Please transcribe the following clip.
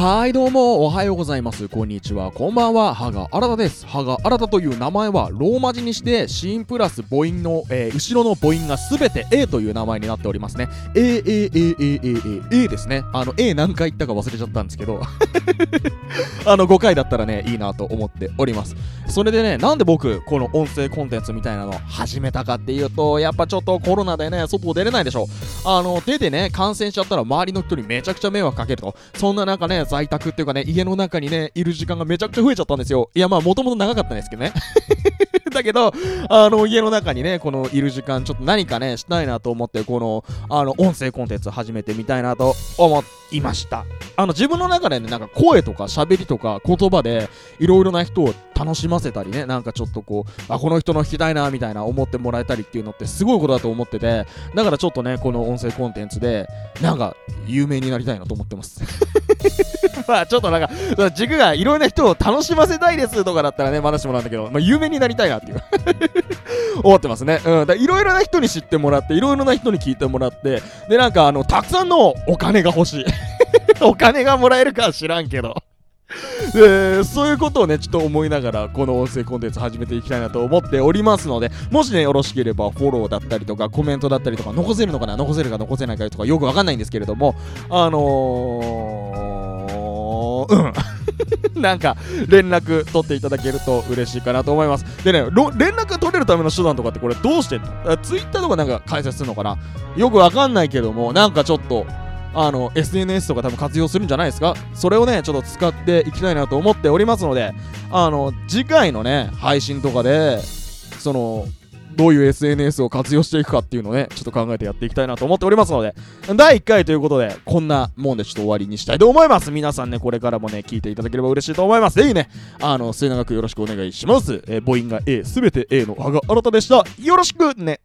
はいどうもおはようございます。こんにちは。こんばんは。歯が新たです。歯が新たという名前はローマ字にして子音プラス母音の、えー、後ろの母音がすべて A という名前になっておりますね。A A A A A A ですね。あの A 何回言ったか忘れちゃったんですけど。あの5回だったらねいいなと思っております。それでねなんで僕この音声コンテンツみたいなの始めたかっていうとやっぱちょっとコロナでね外出れないでしょあの出てね感染しちゃったら周りの人にめちゃくちゃ迷惑かけると。そんな中ね在宅っていうかね家の中にねいる時間がめちゃくちゃ増えちゃったんですよ。いやまあもともと長かったんですけどね。だけど、あの、家の中にね、このいる時間、ちょっと何かね、したいなと思って、この、あの、音声コンテンツ始めてみたいなと思いました。あの、自分の中でね、なんか声とか喋りとか言葉で、いろいろな人を楽しませたりね、なんかちょっとこう、あ、この人の弾きたいな、みたいな思ってもらえたりっていうのってすごいことだと思ってて、だからちょっとね、この音声コンテンツで、なんか、有名になりたいなと思ってます。まあちょっとなんか、軸がいろいろな人を楽しませたいですとかだったらね、話もなんだけど、まあ有名になりたいなっていう 思ってますね。うん。いろいろな人に知ってもらって、いろいろな人に聞いてもらって、で、なんかあの、たくさんのお金が欲しい。お金がもらえるかは知らんけどでそういうことをねちょっと思いながらこの音声コンテンツ始めていきたいなと思っておりますのでもしねよろしければフォローだったりとかコメントだったりとか残せるのかな？残せるか残せないかとかよくわかんないんですけれどもあのー、うん。なんか連絡取っていただけると嬉しいかなと思います。でね、連絡取れるための手段とかってこれどうしてんの？ツイッターとかなんか解説するのかな？よくわかんないけども、なんかちょっと、あの、SNS とか多分活用するんじゃないですか？それをね、ちょっと使っていきたいなと思っておりますので、あの、次回のね、配信とかで、その、どういう SNS を活用していくかっていうのをね、ちょっと考えてやっていきたいなと思っておりますので、第1回ということで、こんなもんでちょっと終わりにしたいと思います。皆さんね、これからもね、聞いていただければ嬉しいと思います。ぜひね、あの、末永くよろしくお願いします。えー、母音が A、すべて A の羽賀新たでした。よろしくね。